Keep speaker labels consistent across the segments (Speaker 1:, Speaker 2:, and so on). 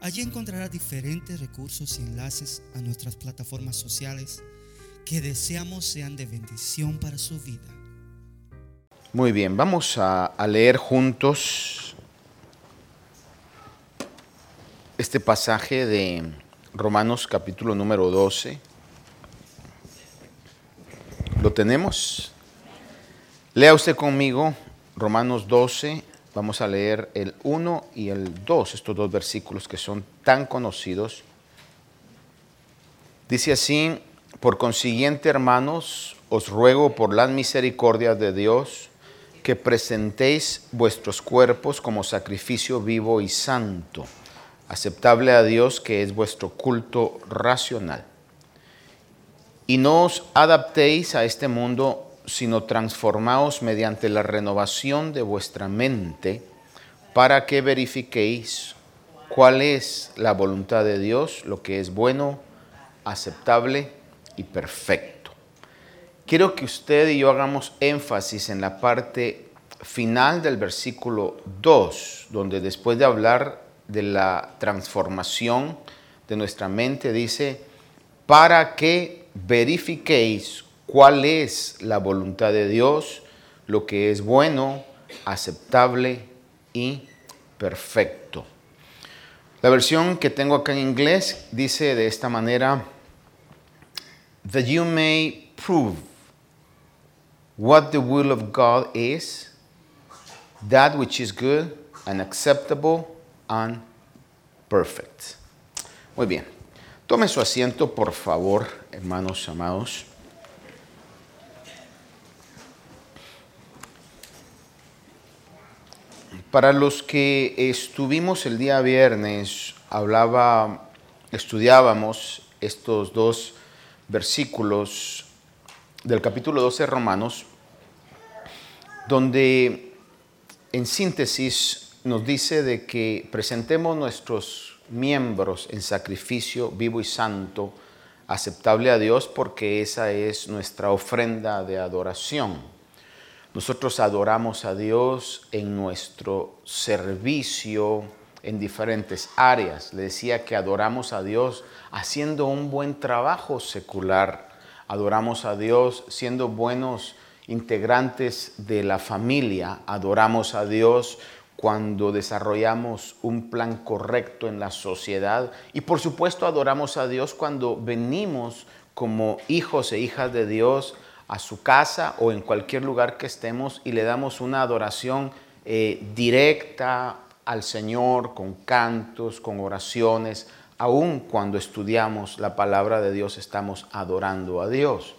Speaker 1: Allí encontrará diferentes recursos y enlaces a nuestras plataformas sociales que deseamos sean de bendición para su vida.
Speaker 2: Muy bien, vamos a, a leer juntos este pasaje de Romanos capítulo número 12. ¿Lo tenemos? Lea usted conmigo Romanos 12, Vamos a leer el 1 y el 2, estos dos versículos que son tan conocidos. Dice así, por consiguiente, hermanos, os ruego por las misericordias de Dios que presentéis vuestros cuerpos como sacrificio vivo y santo, aceptable a Dios, que es vuestro culto racional. Y no os adaptéis a este mundo sino transformaos mediante la renovación de vuestra mente para que verifiquéis cuál es la voluntad de Dios, lo que es bueno, aceptable y perfecto. Quiero que usted y yo hagamos énfasis en la parte final del versículo 2, donde después de hablar de la transformación de nuestra mente, dice, para que verifiquéis cuál es la voluntad de Dios, lo que es bueno, aceptable y perfecto. La versión que tengo acá en inglés dice de esta manera, that you may prove what the will of God is, that which is good and acceptable and perfect. Muy bien. Tome su asiento, por favor, hermanos amados. Para los que estuvimos el día viernes, hablaba, estudiábamos estos dos versículos del capítulo 12 de Romanos, donde en síntesis nos dice de que presentemos nuestros miembros en sacrificio vivo y santo, aceptable a Dios, porque esa es nuestra ofrenda de adoración. Nosotros adoramos a Dios en nuestro servicio en diferentes áreas. Le decía que adoramos a Dios haciendo un buen trabajo secular. Adoramos a Dios siendo buenos integrantes de la familia. Adoramos a Dios cuando desarrollamos un plan correcto en la sociedad. Y por supuesto adoramos a Dios cuando venimos como hijos e hijas de Dios a su casa o en cualquier lugar que estemos y le damos una adoración eh, directa al Señor con cantos, con oraciones. Aún cuando estudiamos la palabra de Dios estamos adorando a Dios.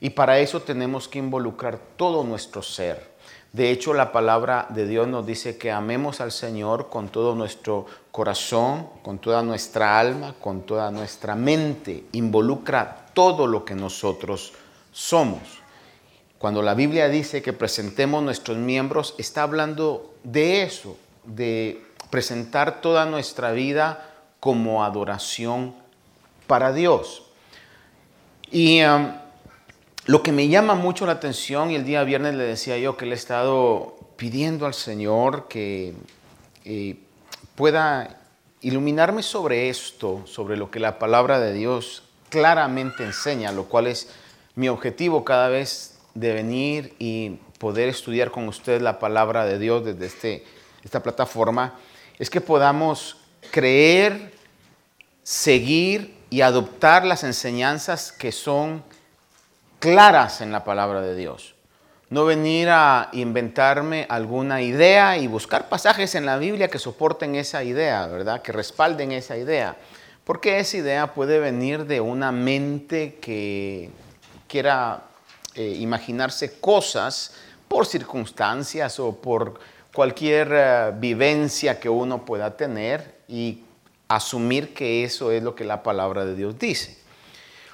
Speaker 2: Y para eso tenemos que involucrar todo nuestro ser. De hecho, la palabra de Dios nos dice que amemos al Señor con todo nuestro corazón, con toda nuestra alma, con toda nuestra mente. Involucra todo lo que nosotros somos. Cuando la Biblia dice que presentemos nuestros miembros, está hablando de eso, de presentar toda nuestra vida como adoración para Dios. Y um, lo que me llama mucho la atención, y el día viernes le decía yo que le he estado pidiendo al Señor que eh, pueda iluminarme sobre esto, sobre lo que la palabra de Dios claramente enseña, lo cual es mi objetivo cada vez de venir y poder estudiar con ustedes la palabra de Dios desde este, esta plataforma es que podamos creer, seguir y adoptar las enseñanzas que son claras en la palabra de Dios. No venir a inventarme alguna idea y buscar pasajes en la Biblia que soporten esa idea, ¿verdad? Que respalden esa idea. Porque esa idea puede venir de una mente que quiera eh, imaginarse cosas por circunstancias o por cualquier eh, vivencia que uno pueda tener y asumir que eso es lo que la palabra de Dios dice.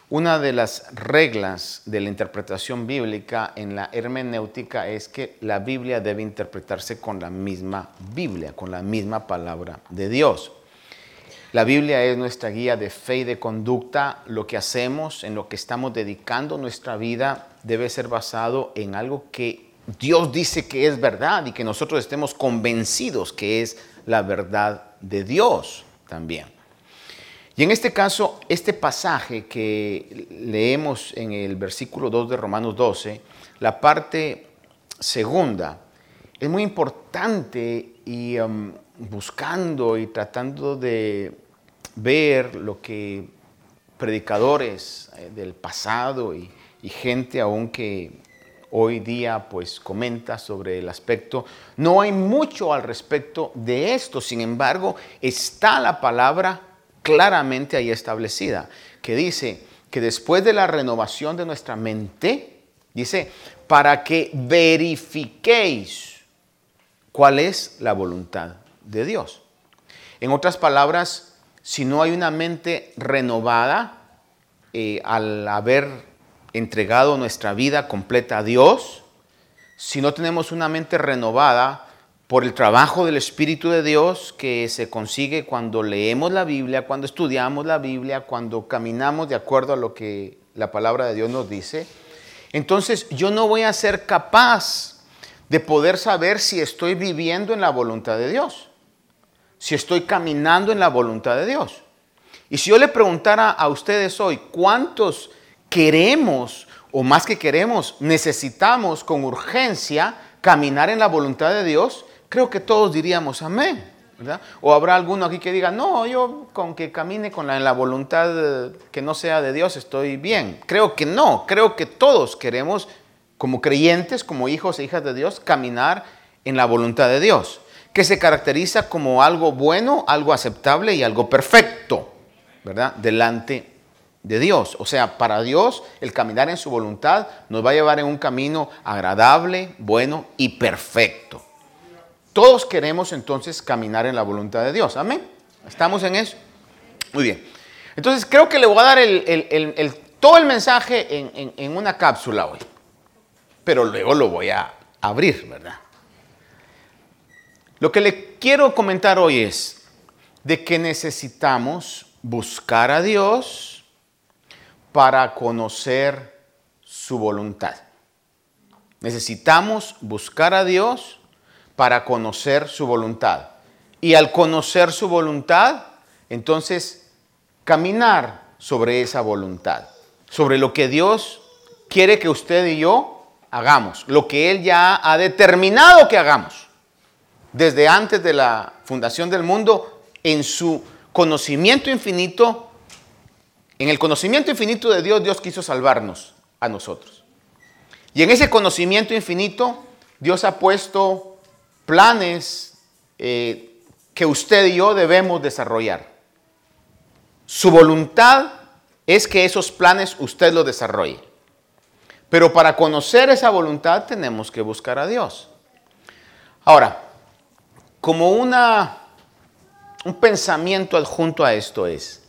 Speaker 2: Una de las reglas de la interpretación bíblica en la hermenéutica es que la Biblia debe interpretarse con la misma Biblia, con la misma palabra de Dios. La Biblia es nuestra guía de fe y de conducta. Lo que hacemos, en lo que estamos dedicando nuestra vida, debe ser basado en algo que Dios dice que es verdad y que nosotros estemos convencidos que es la verdad de Dios también. Y en este caso, este pasaje que leemos en el versículo 2 de Romanos 12, la parte segunda, es muy importante y um, buscando y tratando de ver lo que predicadores eh, del pasado y, gente aún que hoy día pues comenta sobre el aspecto. No hay mucho al respecto de esto, sin embargo, está la palabra claramente ahí establecida, que dice que después de la renovación de nuestra mente, dice, para que verifiquéis cuál es la voluntad de Dios. En otras palabras, si no hay una mente renovada, eh, al haber entregado nuestra vida completa a Dios, si no tenemos una mente renovada por el trabajo del Espíritu de Dios que se consigue cuando leemos la Biblia, cuando estudiamos la Biblia, cuando caminamos de acuerdo a lo que la palabra de Dios nos dice, entonces yo no voy a ser capaz de poder saber si estoy viviendo en la voluntad de Dios, si estoy caminando en la voluntad de Dios. Y si yo le preguntara a ustedes hoy, ¿cuántos queremos, o más que queremos, necesitamos con urgencia caminar en la voluntad de Dios, creo que todos diríamos amén. O habrá alguno aquí que diga, no, yo con que camine con la, en la voluntad que no sea de Dios estoy bien. Creo que no, creo que todos queremos, como creyentes, como hijos e hijas de Dios, caminar en la voluntad de Dios, que se caracteriza como algo bueno, algo aceptable y algo perfecto, ¿verdad? Delante de Dios. O sea, para Dios el caminar en su voluntad nos va a llevar en un camino agradable, bueno y perfecto. Todos queremos entonces caminar en la voluntad de Dios. Amén. ¿Estamos en eso? Muy bien. Entonces creo que le voy a dar todo el mensaje en, en una cápsula hoy. Pero luego lo voy a abrir, ¿verdad? Lo que le quiero comentar hoy es de que necesitamos buscar a Dios para conocer su voluntad. Necesitamos buscar a Dios para conocer su voluntad. Y al conocer su voluntad, entonces caminar sobre esa voluntad, sobre lo que Dios quiere que usted y yo hagamos, lo que Él ya ha determinado que hagamos, desde antes de la fundación del mundo, en su conocimiento infinito en el conocimiento infinito de Dios, Dios quiso salvarnos a nosotros. Y en ese conocimiento infinito, Dios ha puesto planes eh, que usted y yo debemos desarrollar. Su voluntad es que esos planes usted los desarrolle. Pero para conocer esa voluntad tenemos que buscar a Dios. Ahora, como una, un pensamiento adjunto a esto es,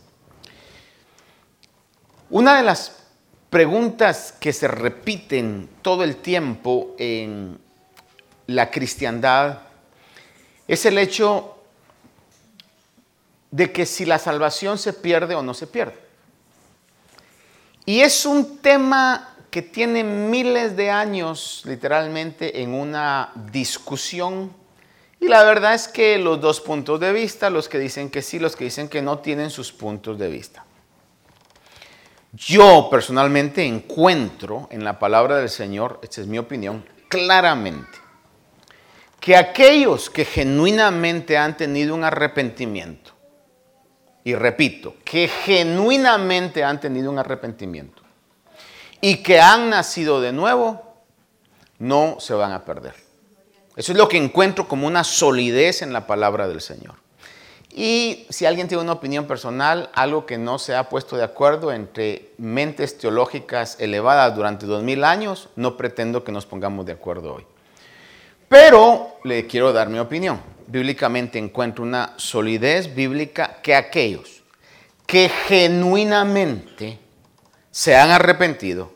Speaker 2: una de las preguntas que se repiten todo el tiempo en la cristiandad es el hecho de que si la salvación se pierde o no se pierde. Y es un tema que tiene miles de años literalmente en una discusión. Y la verdad es que los dos puntos de vista, los que dicen que sí, los que dicen que no, tienen sus puntos de vista. Yo personalmente encuentro en la palabra del Señor, esta es mi opinión, claramente, que aquellos que genuinamente han tenido un arrepentimiento, y repito, que genuinamente han tenido un arrepentimiento y que han nacido de nuevo, no se van a perder. Eso es lo que encuentro como una solidez en la palabra del Señor. Y si alguien tiene una opinión personal, algo que no se ha puesto de acuerdo entre mentes teológicas elevadas durante dos mil años, no pretendo que nos pongamos de acuerdo hoy. Pero le quiero dar mi opinión. bíblicamente encuentra una solidez bíblica que aquellos que genuinamente se han arrepentido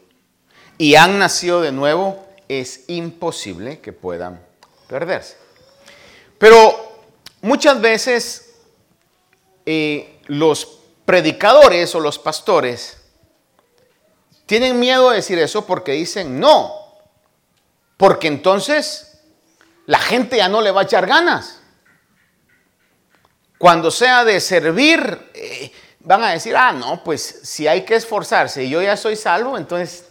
Speaker 2: y han nacido de nuevo, es imposible que puedan perderse. Pero muchas veces eh, los predicadores o los pastores tienen miedo de decir eso porque dicen no, porque entonces la gente ya no le va a echar ganas. Cuando sea de servir, eh, van a decir, ah, no, pues si hay que esforzarse y yo ya soy salvo, entonces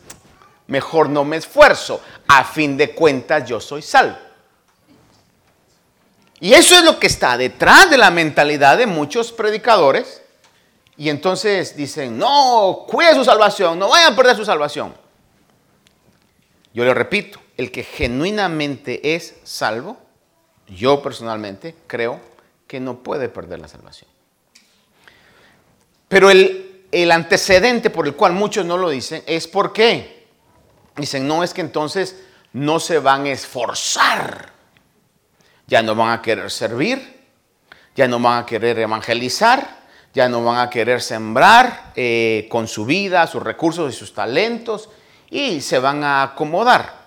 Speaker 2: mejor no me esfuerzo. A fin de cuentas yo soy salvo. Y eso es lo que está detrás de la mentalidad de muchos predicadores. Y entonces dicen, no, cuide su salvación, no vayan a perder su salvación. Yo le repito, el que genuinamente es salvo, yo personalmente creo que no puede perder la salvación. Pero el, el antecedente por el cual muchos no lo dicen es por qué. Dicen, no es que entonces no se van a esforzar. Ya no van a querer servir, ya no van a querer evangelizar, ya no van a querer sembrar eh, con su vida, sus recursos y sus talentos y se van a acomodar.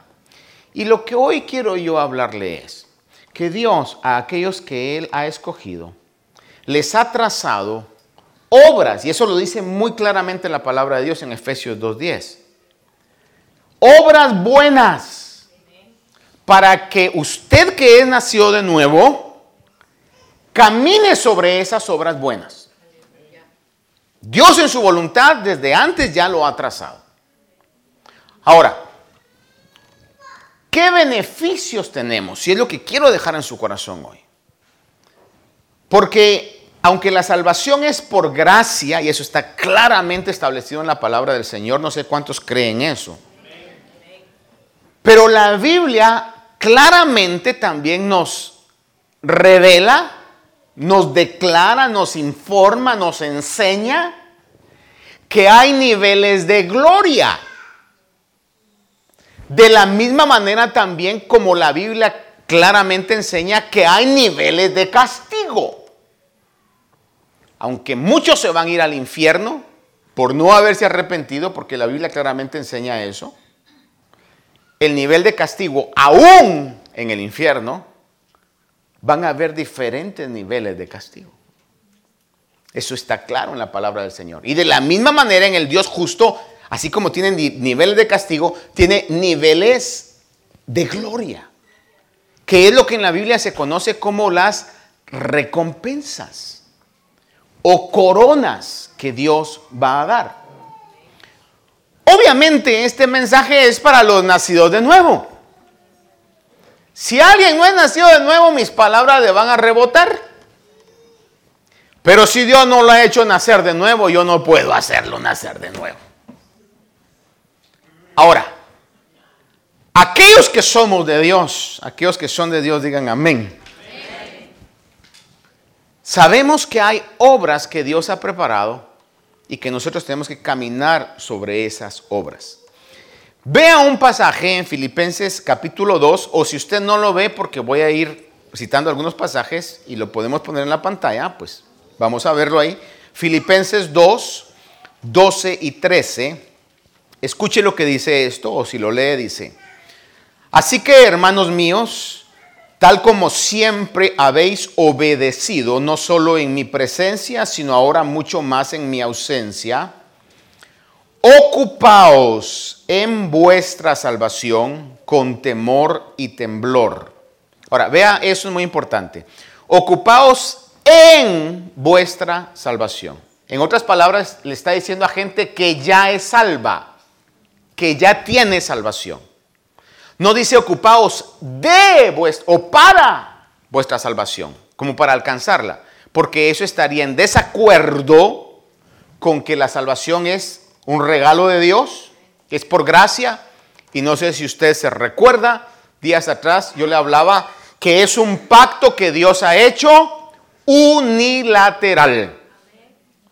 Speaker 2: Y lo que hoy quiero yo hablarle es que Dios a aquellos que Él ha escogido les ha trazado obras, y eso lo dice muy claramente la palabra de Dios en Efesios 2.10. Obras buenas para que usted que es nacido de nuevo camine sobre esas obras buenas. Dios en su voluntad desde antes ya lo ha trazado. Ahora, ¿qué beneficios tenemos? Si es lo que quiero dejar en su corazón hoy. Porque aunque la salvación es por gracia, y eso está claramente establecido en la palabra del Señor, no sé cuántos creen eso. Pero la Biblia claramente también nos revela, nos declara, nos informa, nos enseña que hay niveles de gloria. De la misma manera también como la Biblia claramente enseña que hay niveles de castigo aunque muchos se van a ir al infierno por no haberse arrepentido, porque la Biblia claramente enseña eso, el nivel de castigo, aún en el infierno, van a haber diferentes niveles de castigo. Eso está claro en la palabra del Señor. Y de la misma manera en el Dios justo, así como tiene niveles de castigo, tiene niveles de gloria, que es lo que en la Biblia se conoce como las recompensas o coronas que Dios va a dar. Obviamente este mensaje es para los nacidos de nuevo. Si alguien no es nacido de nuevo, mis palabras le van a rebotar. Pero si Dios no lo ha hecho nacer de nuevo, yo no puedo hacerlo nacer de nuevo. Ahora, aquellos que somos de Dios, aquellos que son de Dios, digan amén. Sabemos que hay obras que Dios ha preparado y que nosotros tenemos que caminar sobre esas obras. Vea un pasaje en Filipenses capítulo 2, o si usted no lo ve, porque voy a ir citando algunos pasajes y lo podemos poner en la pantalla, pues vamos a verlo ahí. Filipenses 2, 12 y 13. Escuche lo que dice esto, o si lo lee, dice, así que hermanos míos, tal como siempre habéis obedecido, no solo en mi presencia, sino ahora mucho más en mi ausencia, ocupaos en vuestra salvación con temor y temblor. Ahora, vea, eso es muy importante. Ocupaos en vuestra salvación. En otras palabras, le está diciendo a gente que ya es salva, que ya tiene salvación. No dice ocupaos de vuestra o para vuestra salvación, como para alcanzarla, porque eso estaría en desacuerdo con que la salvación es un regalo de Dios, es por gracia, y no sé si usted se recuerda, días atrás yo le hablaba que es un pacto que Dios ha hecho unilateral.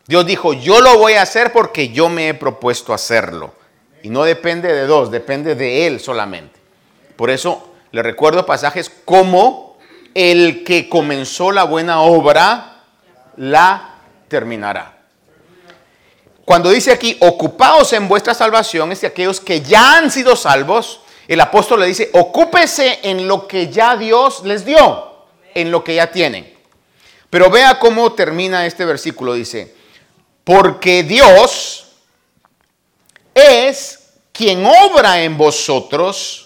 Speaker 2: Dios dijo, yo lo voy a hacer porque yo me he propuesto hacerlo. Y no depende de dos, depende de Él solamente. Por eso le recuerdo pasajes como el que comenzó la buena obra, la terminará. Cuando dice aquí, ocupaos en vuestra salvación, es de aquellos que ya han sido salvos, el apóstol le dice, ocúpese en lo que ya Dios les dio, en lo que ya tienen. Pero vea cómo termina este versículo, dice, porque Dios es quien obra en vosotros.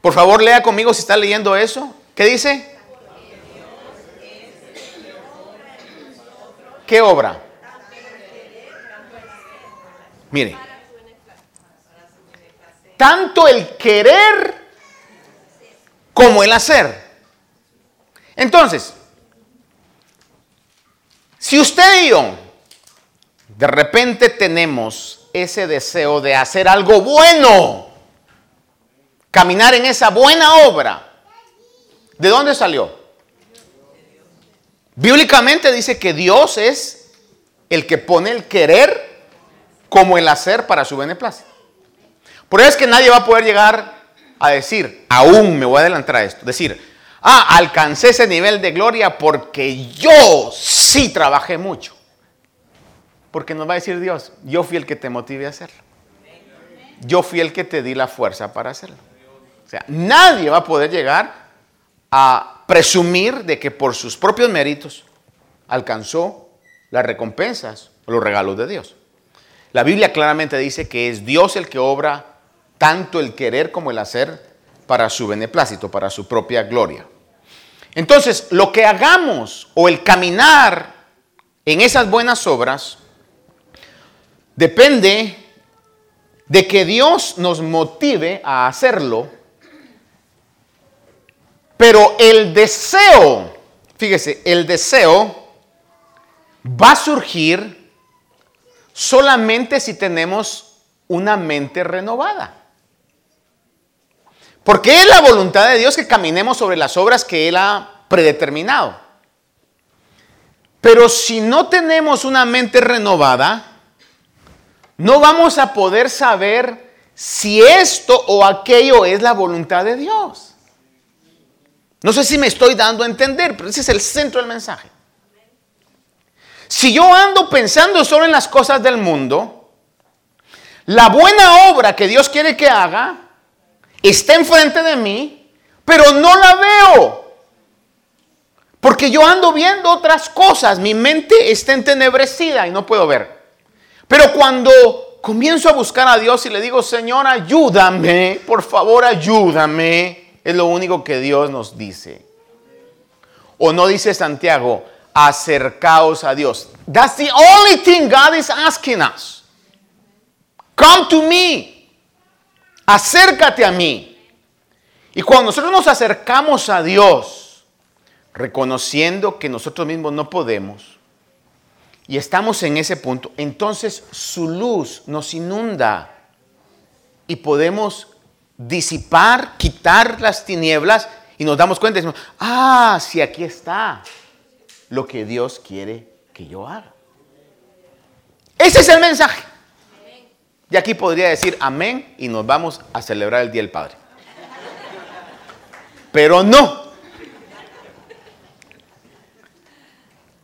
Speaker 2: Por favor, lea conmigo si está leyendo eso. ¿Qué dice? ¿Qué obra? Mire, tanto el querer como el hacer. Entonces, si usted y yo de repente tenemos ese deseo de hacer algo bueno, caminar en esa buena obra, ¿de dónde salió? Bíblicamente dice que Dios es el que pone el querer como el hacer para su beneplácito. Por eso es que nadie va a poder llegar a decir, aún me voy a adelantar a esto, decir, ah, alcancé ese nivel de gloria porque yo sí trabajé mucho. Porque nos va a decir Dios, yo fui el que te motive a hacerlo. Yo fui el que te di la fuerza para hacerlo. O sea, nadie va a poder llegar a presumir de que por sus propios méritos alcanzó las recompensas o los regalos de Dios. La Biblia claramente dice que es Dios el que obra tanto el querer como el hacer para su beneplácito, para su propia gloria. Entonces, lo que hagamos o el caminar en esas buenas obras depende de que Dios nos motive a hacerlo, pero el deseo, fíjese, el deseo va a surgir solamente si tenemos una mente renovada. Porque es la voluntad de Dios que caminemos sobre las obras que Él ha predeterminado. Pero si no tenemos una mente renovada, no vamos a poder saber si esto o aquello es la voluntad de Dios. No sé si me estoy dando a entender, pero ese es el centro del mensaje. Si yo ando pensando solo en las cosas del mundo, la buena obra que Dios quiere que haga está enfrente de mí, pero no la veo. Porque yo ando viendo otras cosas, mi mente está entenebrecida y no puedo ver. Pero cuando comienzo a buscar a Dios y le digo, Señor, ayúdame, por favor, ayúdame, es lo único que Dios nos dice. O no dice Santiago, acercaos a Dios. That's the only thing God is asking us. Come to me. Acércate a mí. Y cuando nosotros nos acercamos a Dios, reconociendo que nosotros mismos no podemos, y estamos en ese punto, entonces su luz nos inunda y podemos disipar, quitar las tinieblas y nos damos cuenta y decimos, ah, si aquí está lo que Dios quiere que yo haga. Ese es el mensaje. Y aquí podría decir amén y nos vamos a celebrar el Día del Padre. Pero no.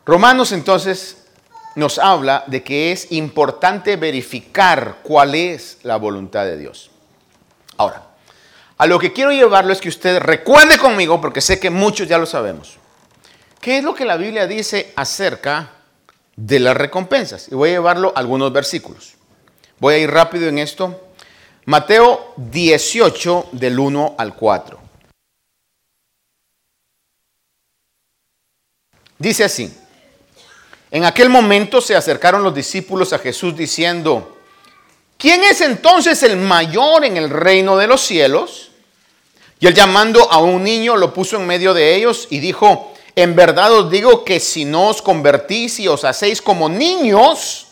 Speaker 2: Romanos entonces nos habla de que es importante verificar cuál es la voluntad de Dios. Ahora, a lo que quiero llevarlo es que usted recuerde conmigo, porque sé que muchos ya lo sabemos. ¿Qué es lo que la Biblia dice acerca de las recompensas? Y voy a llevarlo a algunos versículos. Voy a ir rápido en esto. Mateo 18 del 1 al 4. Dice así, en aquel momento se acercaron los discípulos a Jesús diciendo, ¿quién es entonces el mayor en el reino de los cielos? Y él llamando a un niño lo puso en medio de ellos y dijo, en verdad os digo que si no os convertís y os hacéis como niños,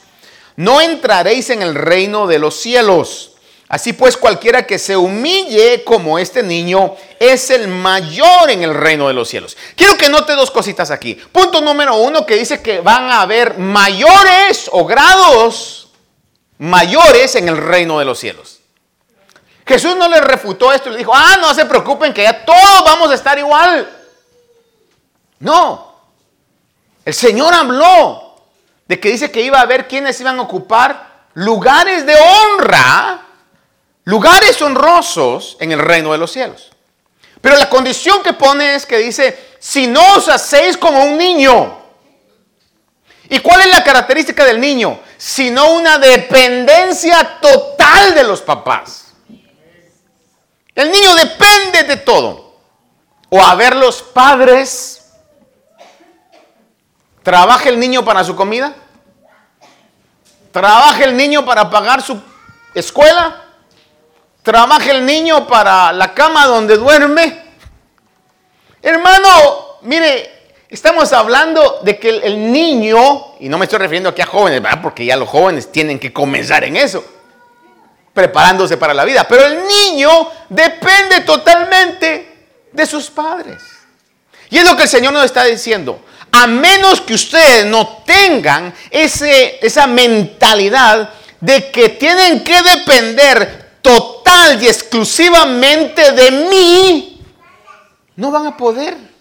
Speaker 2: no entraréis en el reino de los cielos. Así pues, cualquiera que se humille como este niño es el mayor en el reino de los cielos. Quiero que note dos cositas aquí. Punto número uno que dice que van a haber mayores o grados mayores en el reino de los cielos. Jesús no le refutó esto le dijo, ah, no se preocupen que ya todos vamos a estar igual. No. El Señor habló de que dice que iba a haber quienes iban a ocupar lugares de honra, lugares honrosos en el reino de los cielos. Pero la condición que pone es que dice, si no os hacéis como un niño. ¿Y cuál es la característica del niño? Sino una dependencia total de los papás. El niño depende de todo. O a ver los padres. ¿Trabaja el niño para su comida? ¿Trabaja el niño para pagar su escuela? ¿Trabaja el niño para la cama donde duerme? Hermano, mire, estamos hablando de que el, niño, y no me estoy refiriendo aquí a jóvenes, porque ya los jóvenes tienen que comenzar en eso, preparándose para la vida, pero el niño depende totalmente de sus padres. Y es lo que el Señor nos está diciendo. A menos que ustedes no tengan ese, esa mentalidad de que tienen que depender total y exclusivamente de mí, no van a poder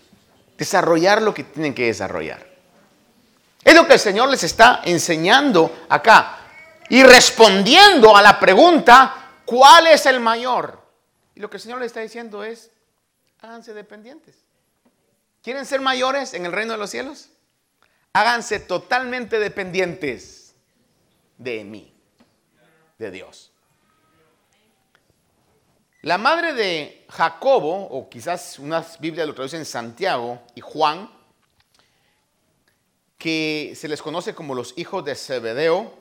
Speaker 2: desarrollar lo que tienen que desarrollar. Es lo que el Señor les está enseñando acá y respondiendo a la pregunta, ¿cuál es el mayor? Y lo que el Señor les está diciendo es, háganse dependientes. ¿Quieren ser mayores en el reino de los cielos? Háganse totalmente dependientes de mí, de Dios. La madre de Jacobo, o quizás unas Biblias lo traducen Santiago y Juan, que se les conoce como los hijos de Zebedeo,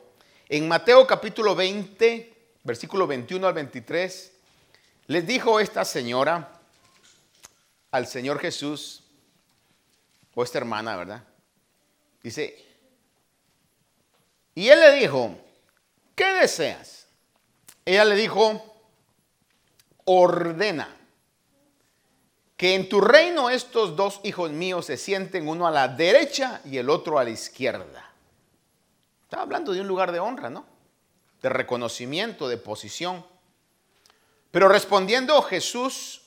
Speaker 2: en Mateo capítulo 20, versículo 21 al 23, les dijo esta señora al Señor Jesús, o esta hermana, ¿verdad? Dice, y él le dijo, ¿qué deseas? Ella le dijo, ordena que en tu reino estos dos hijos míos se sienten uno a la derecha y el otro a la izquierda. Está hablando de un lugar de honra, ¿no? De reconocimiento, de posición. Pero respondiendo Jesús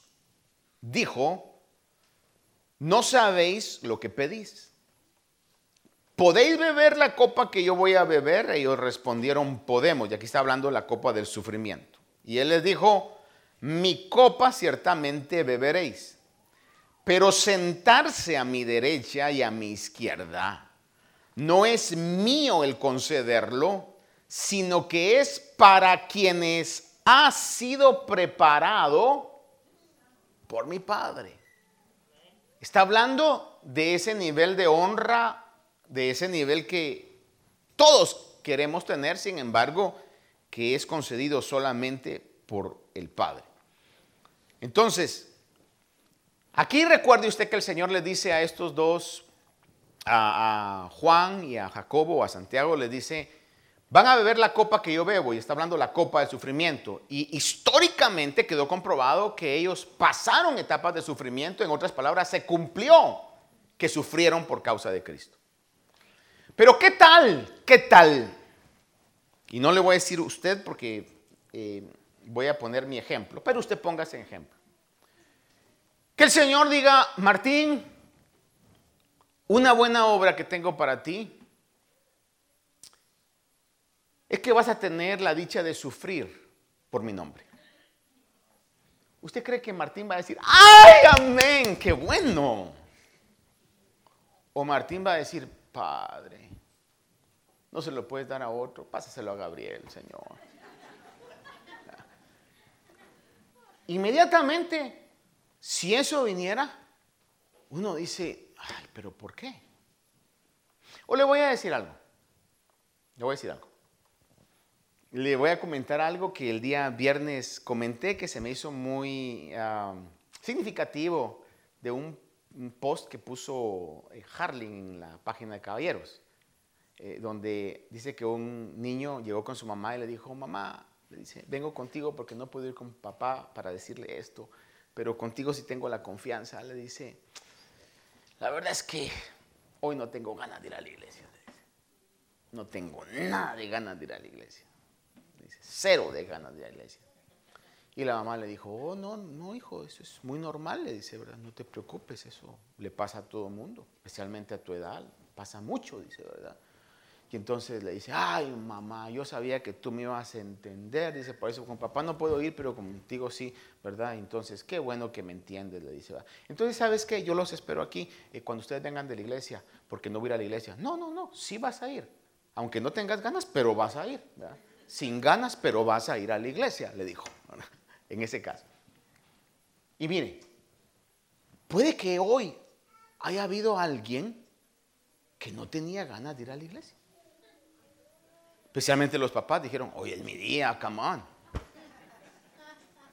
Speaker 2: dijo, no sabéis lo que pedís. ¿Podéis beber la copa que yo voy a beber? Ellos respondieron, podemos. Y aquí está hablando la copa del sufrimiento. Y él les dijo, mi copa ciertamente beberéis, pero sentarse a mi derecha y a mi izquierda no es mío el concederlo, sino que es para quienes ha sido preparado por mi Padre. Está hablando de ese nivel de honra, de ese nivel que todos queremos tener, sin embargo, que es concedido solamente por el Padre. Entonces, aquí recuerde usted que el Señor le dice a estos dos, a, Juan y a Jacobo, a Santiago, le dice, van a beber la copa que yo bebo, y está hablando la copa de sufrimiento. Y históricamente quedó comprobado que ellos pasaron etapas de sufrimiento, en otras palabras, se cumplió que sufrieron por causa de Cristo. Pero ¿qué tal? ¿Qué tal? Y no le voy a decir usted porque eh, voy a poner mi ejemplo, pero usted póngase ejemplo. Que el Señor diga, Martín, una buena obra que tengo para ti es que vas a tener la dicha de sufrir por mi nombre. ¿Usted cree que Martín va a decir, ay, amén, qué bueno? O Martín va a decir, Padre, no se lo puedes dar a otro, pásaselo a Gabriel, Señor. Inmediatamente, si eso viniera, uno dice, pero ¿por qué? O le voy a decir algo. Le voy a decir algo. Le voy a comentar algo que el día viernes comenté que se me hizo muy significativo de un, post que puso eh, Harling en la página de Caballeros, eh, donde dice que un niño llegó con su mamá y le dijo, mamá, le dice, vengo contigo porque no puedo ir con papá para decirle esto, pero contigo sí tengo la confianza. Le dice, la verdad es que hoy no tengo ganas de ir a la iglesia. No tengo nada de ganas de ir a la iglesia. Dice, cero de ganas de ir a la iglesia. Y la mamá le dijo, oh, no, no, hijo, eso es muy normal, le dice, ¿verdad? No te preocupes, eso le pasa a todo mundo, especialmente a tu edad, pasa mucho, dice, ¿verdad? Entonces le dice, ay, mamá, yo sabía que tú me ibas a entender, dice, por eso con papá no puedo ir, pero contigo sí, ¿verdad? Entonces, qué bueno que me entiendes, le dice. Entonces, ¿sabes qué? Yo los espero aquí eh, cuando ustedes vengan de la iglesia, porque no voy a ir a la iglesia. No, no, no, sí vas a ir, aunque no tengas ganas, pero vas a ir, ¿verdad? Sin ganas, pero vas a ir a la iglesia, le dijo. en ese caso. Y mire, puede que hoy haya habido alguien que no tenía ganas de ir a la iglesia. Especialmente los papás dijeron, hoy es mi día, come on.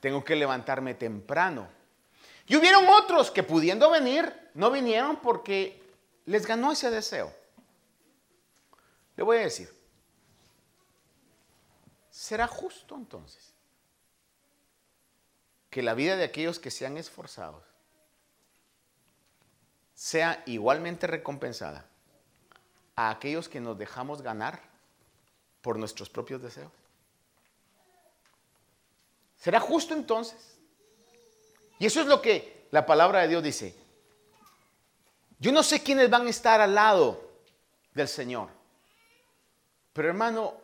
Speaker 2: Tengo que levantarme temprano. Y hubieron otros que pudiendo venir, no vinieron porque les ganó ese deseo. Le voy a decir, ¿será justo entonces? que la vida de aquellos que se han esforzado sea igualmente recompensada a aquellos que nos dejamos ganar por nuestros propios deseos? ¿Será justo entonces? Y eso es lo que la palabra de Dios dice. Yo no sé quiénes van a estar al lado del Señor, pero hermano,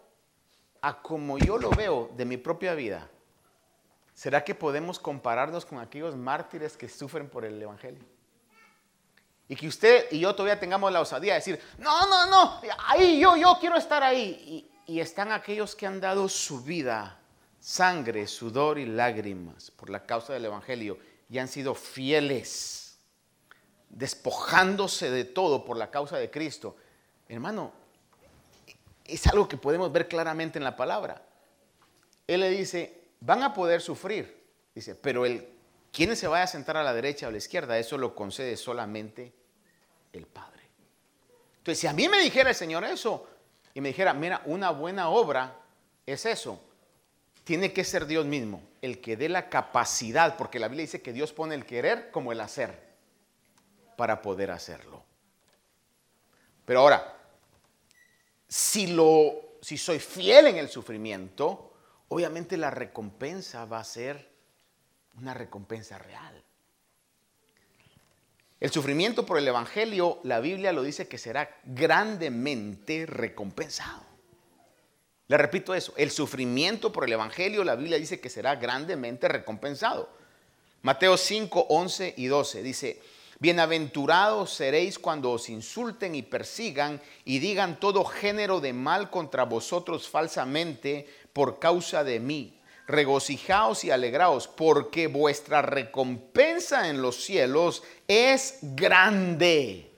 Speaker 2: a como yo lo veo de mi propia vida, ¿Será que podemos compararnos con aquellos mártires que sufren por el Evangelio? Y que usted y yo todavía tengamos la osadía de decir, no, no, no, ahí yo, yo quiero estar ahí. Y, están aquellos que han dado su vida, sangre, sudor y lágrimas por la causa del Evangelio y han sido fieles, despojándose de todo por la causa de Cristo. Hermano, es algo que podemos ver claramente en la palabra. Él le dice, van a poder sufrir, dice, pero el quien se vaya a sentar a la derecha o a la izquierda, eso lo concede solamente el Padre. Entonces, si a mí me dijera el Señor eso y me dijera, mira, una buena obra es eso, tiene que ser Dios mismo el que dé la capacidad, porque la Biblia dice que Dios pone el querer como el hacer para poder hacerlo. Pero ahora, si lo si soy fiel en el sufrimiento, obviamente la recompensa va a ser una recompensa real. El sufrimiento por el Evangelio, la Biblia lo dice que será grandemente recompensado. Le repito eso, el sufrimiento por el Evangelio, la Biblia dice que será grandemente recompensado. Mateo 5, 11 y 12 dice, Bienaventurados seréis cuando os insulten y persigan y digan todo género de mal contra vosotros falsamente por causa de mí. Regocijaos y alegraos, porque vuestra recompensa en los cielos es grande,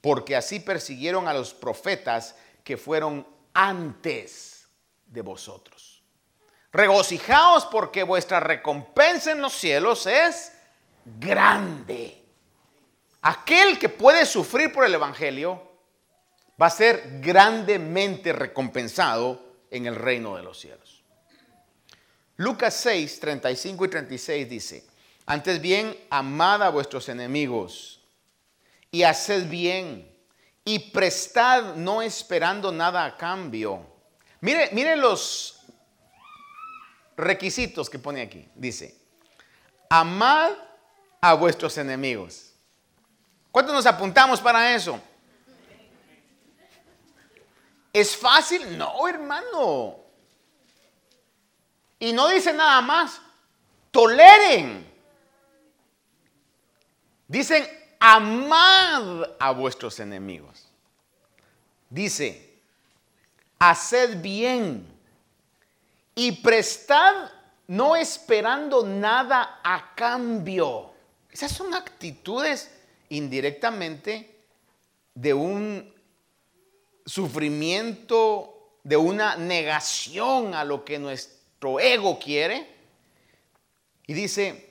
Speaker 2: porque así persiguieron a los profetas que fueron antes de vosotros. Regocijaos porque vuestra recompensa en los cielos es grande. Aquel que puede sufrir por el Evangelio va a ser grandemente recompensado en el reino de los cielos. Lucas 6, 35 y 36 dice, antes bien, amad a vuestros enemigos y haced bien y prestad no esperando nada a cambio. Mire, mire los requisitos que pone aquí. Dice, amad a vuestros enemigos. ¿Cuántos nos apuntamos para eso? ¿Es fácil? No, hermano. Y no dice nada más. Toleren. Dicen, amad a vuestros enemigos. Dice, haced bien y prestad no esperando nada a cambio. Esas son actitudes indirectamente de un sufrimiento, de una negación a lo que ego quiere. Y dice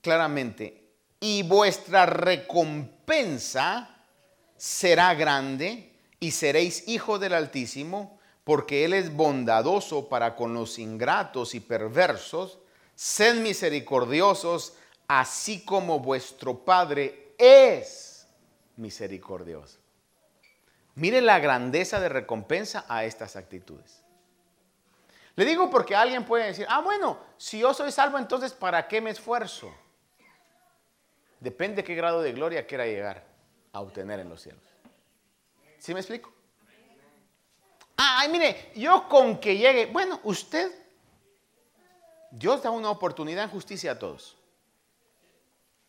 Speaker 2: claramente, y vuestra recompensa será grande y seréis hijos del Altísimo, porque Él es bondadoso para con los ingratos y perversos. Sed misericordiosos, así como vuestro Padre es misericordioso. Mire la grandeza de recompensa a estas actitudes. Le digo porque alguien puede decir, ah, bueno, si yo soy salvo, entonces ¿para qué me esfuerzo? Depende de qué grado de gloria quiera llegar a obtener en los cielos. ¿Sí me explico? Ay, mire, yo con que llegue, bueno, usted, Dios da una oportunidad en justicia a todos.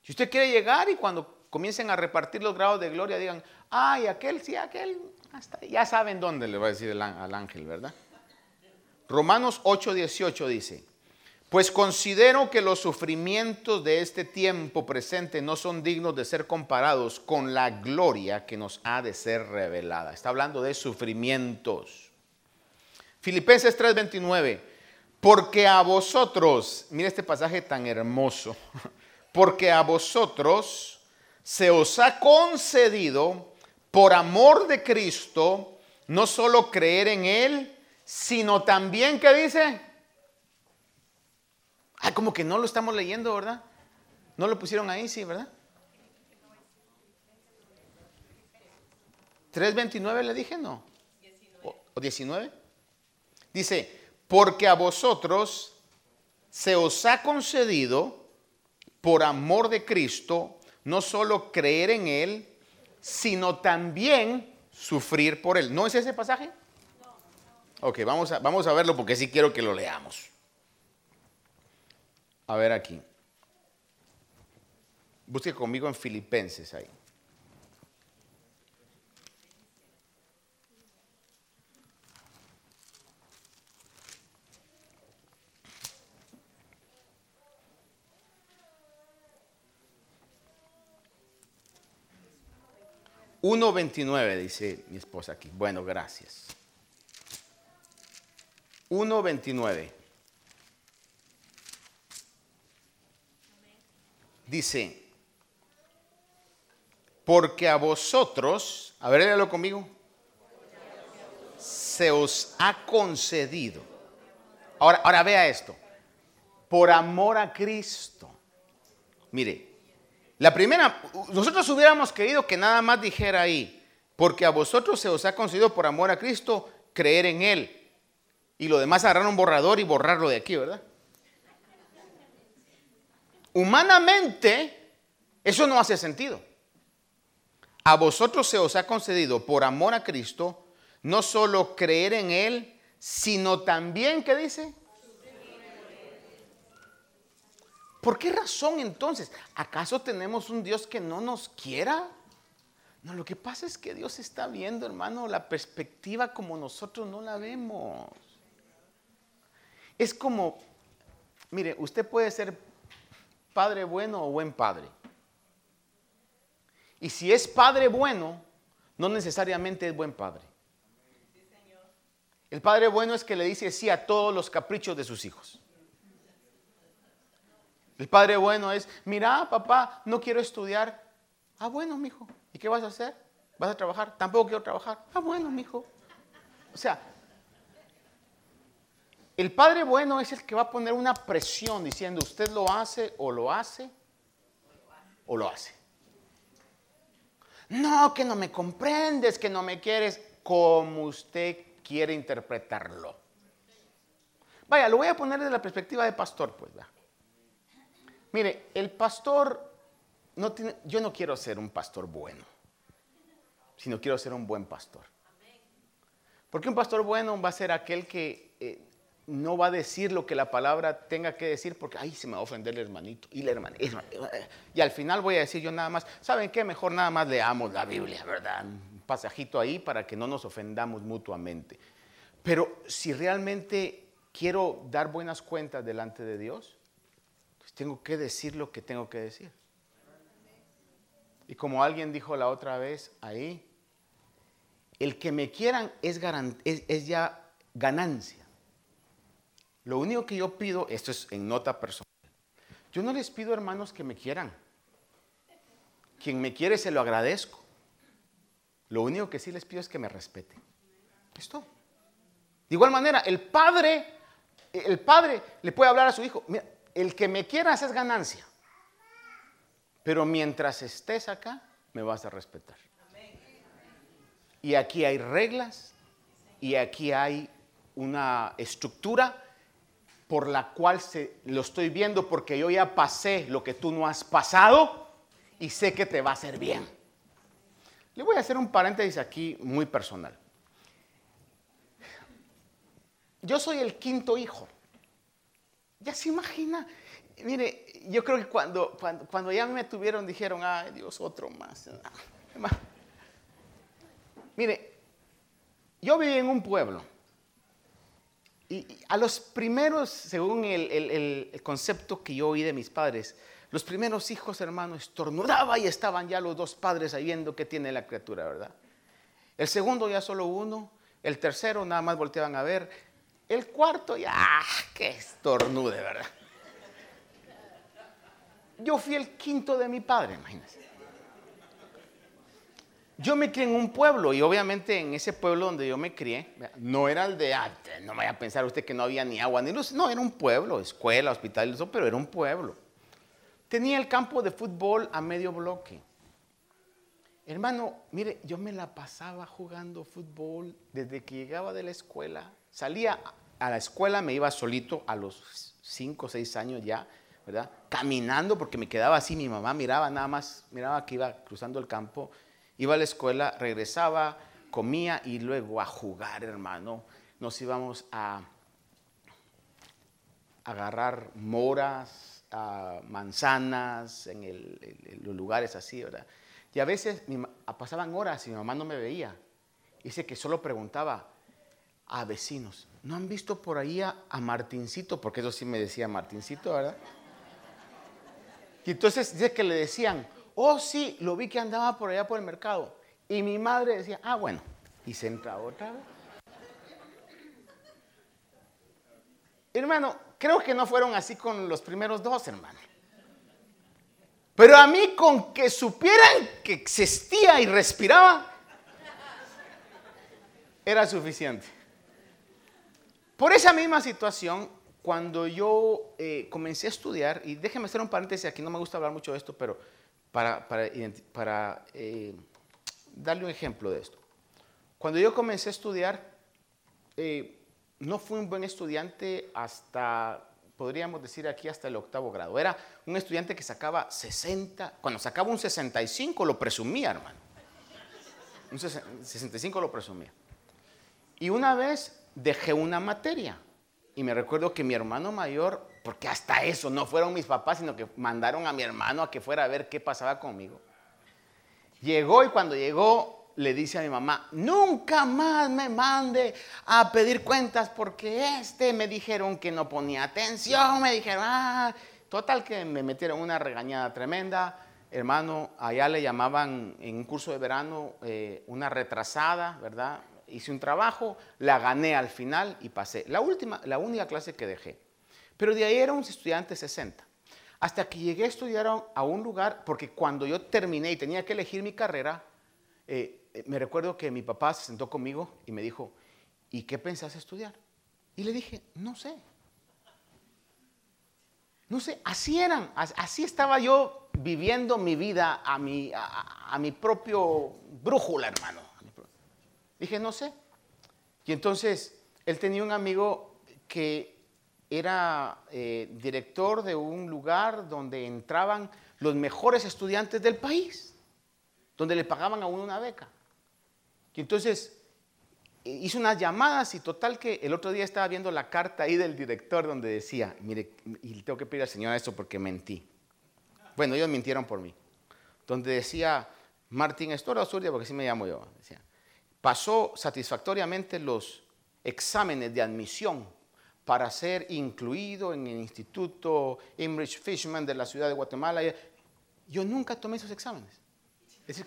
Speaker 2: Si usted quiere llegar y cuando comiencen a repartir los grados de gloria digan, ay, aquel, sí, aquel, hasta ya saben dónde le va a decir al ángel, ¿verdad? Romanos 8:18 dice, pues considero que los sufrimientos de este tiempo presente no son dignos de ser comparados con la gloria que nos ha de ser revelada. Está hablando de sufrimientos. Filipenses 3:29, porque a vosotros, mire este pasaje tan hermoso, porque a vosotros se os ha concedido por amor de Cristo no solo creer en Él, sino también, ¿qué dice? Ay, como que no lo estamos leyendo, ¿verdad? No lo pusieron ahí, sí, ¿verdad? 3.29 le dije, no. ¿O 19? Dice, porque a vosotros se os ha concedido, por amor de Cristo, no solo creer en Él, sino también sufrir por Él. ¿No es ese pasaje? Ok, vamos a, vamos a verlo porque sí quiero que lo leamos. A ver aquí. Busque conmigo en Filipenses ahí. ...1.29 dice mi esposa aquí. Bueno, gracias. 1.29. Dice, porque a vosotros, a ver, conmigo, se os ha concedido. Ahora, ahora vea esto, por amor a Cristo. Mire, la primera, nosotros hubiéramos querido que nada más dijera ahí, porque a vosotros se os ha concedido por amor a Cristo creer en Él y lo demás agarrar un borrador y borrarlo de aquí, ¿verdad? Humanamente, eso no hace sentido. A vosotros se os ha concedido por amor a Cristo no solo creer en Él, sino también, ¿qué dice? ¿Por qué razón entonces? ¿Acaso tenemos un Dios que no nos quiera? No, lo que pasa es que Dios está viendo, hermano, la perspectiva como nosotros no la vemos. Es como, mire, usted puede ser padre bueno o buen padre. Y si es padre bueno, no necesariamente es buen padre. El padre bueno es que le dice sí a todos los caprichos de sus hijos. El padre bueno es, mira, papá, no quiero estudiar. Ah, bueno, mijo. ¿Y qué vas a hacer? ¿Vas a trabajar? Tampoco quiero trabajar. Ah, bueno, mijo. O sea, el padre bueno es el que va a poner una presión diciendo, usted lo hace o lo hace o lo hace. No, que no me comprendes, que no me quieres, como usted quiere interpretarlo. Vaya, lo voy a poner desde la perspectiva de pastor, pues. Mire, el pastor no tiene, yo no quiero ser un pastor bueno, sino quiero ser un buen pastor. Porque un pastor bueno va a ser aquel que no va a decir lo que la palabra tenga que decir porque, ay, se me va a ofender el hermanito y la. Y al final voy a decir yo nada más, ¿saben qué? Mejor nada más leamos la Biblia, ¿verdad? Un pasajito ahí para que no nos ofendamos mutuamente. Pero si realmente quiero dar buenas cuentas delante de Dios, pues tengo que decir lo que tengo que decir. Y como alguien dijo la otra vez ahí, el que me quieran es ya ganancia. Lo único que yo pido, esto es en nota personal, yo no les pido hermanos que me quieran. Quien me quiere se lo agradezco. Lo único que sí les pido es que me respeten. Esto. De igual manera, el padre, el padre le puede hablar a su hijo, el que me quieras es ganancia. Pero mientras estés acá, me vas a respetar. Y aquí hay reglas y aquí hay una estructura por la cual se, lo estoy viendo porque yo ya pasé lo que tú no has pasado y sé que te va a hacer bien. Le voy a hacer un paréntesis aquí muy personal. Yo soy el quinto hijo. Ya se imagina. Mire, yo creo que cuando, cuando, cuando ya me tuvieron dijeron, ay Dios, otro más. Mire, yo viví en un pueblo. Y a los primeros, según el, concepto que yo oí de mis padres, los primeros hijos, hermanos, estornudaba y estaban ya los dos padres ahí viendo qué tiene la criatura, ¿verdad? El segundo ya solo uno, el tercero nada más volteaban a ver, el cuarto ya, ¡ah, qué estornude, ¿verdad? Yo fui el quinto de mi padre, imagínense. Yo me crié en un pueblo y obviamente en ese pueblo donde yo me crié, no era el de, antes, no vaya a pensar usted que no había ni agua ni luz, no, era un pueblo, escuela, hospital, eso, pero era un pueblo. Tenía el campo de fútbol a medio bloque. Hermano, mire, yo me la pasaba jugando fútbol desde que llegaba de la escuela. Salía a la escuela, me iba solito a los 5 o 6 años ya, ¿verdad? Caminando porque me quedaba así, mi mamá miraba nada más, miraba que iba cruzando el campo Iba a la escuela, regresaba, comía y luego a jugar, hermano. Nos íbamos a agarrar moras, manzanas, en, los lugares así, ¿verdad? Y a veces pasaban horas y mi mamá no me veía. Dice que solo preguntaba a vecinos, ¿no han visto por ahí a, a Martincito? Porque eso sí me decía Martincito, ¿verdad? Y entonces dice que le decían, Oh, sí, lo vi que andaba por allá por el mercado. Y mi madre decía, ah, bueno, y se entra otra vez. Hermano, creo que no fueron así con los primeros dos, hermano. Pero a mí con que supieran que existía y respiraba, era suficiente. Por esa misma situación, cuando yo eh, comencé a estudiar, y déjeme hacer un paréntesis aquí, no me gusta hablar mucho de esto, pero para, eh, darle un ejemplo de esto. Cuando yo comencé a estudiar, eh, no fui un buen estudiante hasta, podríamos decir aquí, hasta el octavo grado. Era un estudiante que sacaba 60, cuando sacaba un 65 lo presumía, hermano. Un 65 lo presumía. Y una vez dejé una materia. Y me recuerdo que mi hermano mayor porque hasta eso no fueron mis papás, sino que mandaron a mi hermano a que fuera a ver qué pasaba conmigo. Llegó y cuando llegó le dice a mi mamá, nunca más me mande a pedir cuentas porque este me dijeron que no ponía atención, me dijeron, ah, total que me metieron una regañada tremenda. Hermano, allá le llamaban en un curso de verano eh, una retrasada, ¿verdad? Hice un trabajo, la gané al final y pasé. La última, la única clase que dejé. Pero de ahí era un estudiante 60. Hasta que llegué a estudiar a un lugar, porque cuando yo terminé y tenía que elegir mi carrera, eh, eh, me recuerdo que mi papá se sentó conmigo y me dijo, ¿y qué pensás estudiar? Y le dije, no sé. No sé, así eran, así estaba yo viviendo mi vida a mi, a, mi propio brújula, hermano. Dije, no sé. Y entonces él tenía un amigo que era eh, director de un lugar donde entraban los mejores estudiantes del país, donde le pagaban a uno una beca. Y entonces eh, hizo unas llamadas y total que el otro día estaba viendo la carta ahí del director donde decía, mire, y tengo que pedir al Señor esto porque mentí. Bueno, ellos mintieron por mí. Donde decía, Martín Estora Osuria, porque así me llamo yo, decía, pasó satisfactoriamente los exámenes de admisión para ser incluido en el Instituto Imrich Fishman de la ciudad de Guatemala. Yo nunca tomé esos exámenes. Es decir,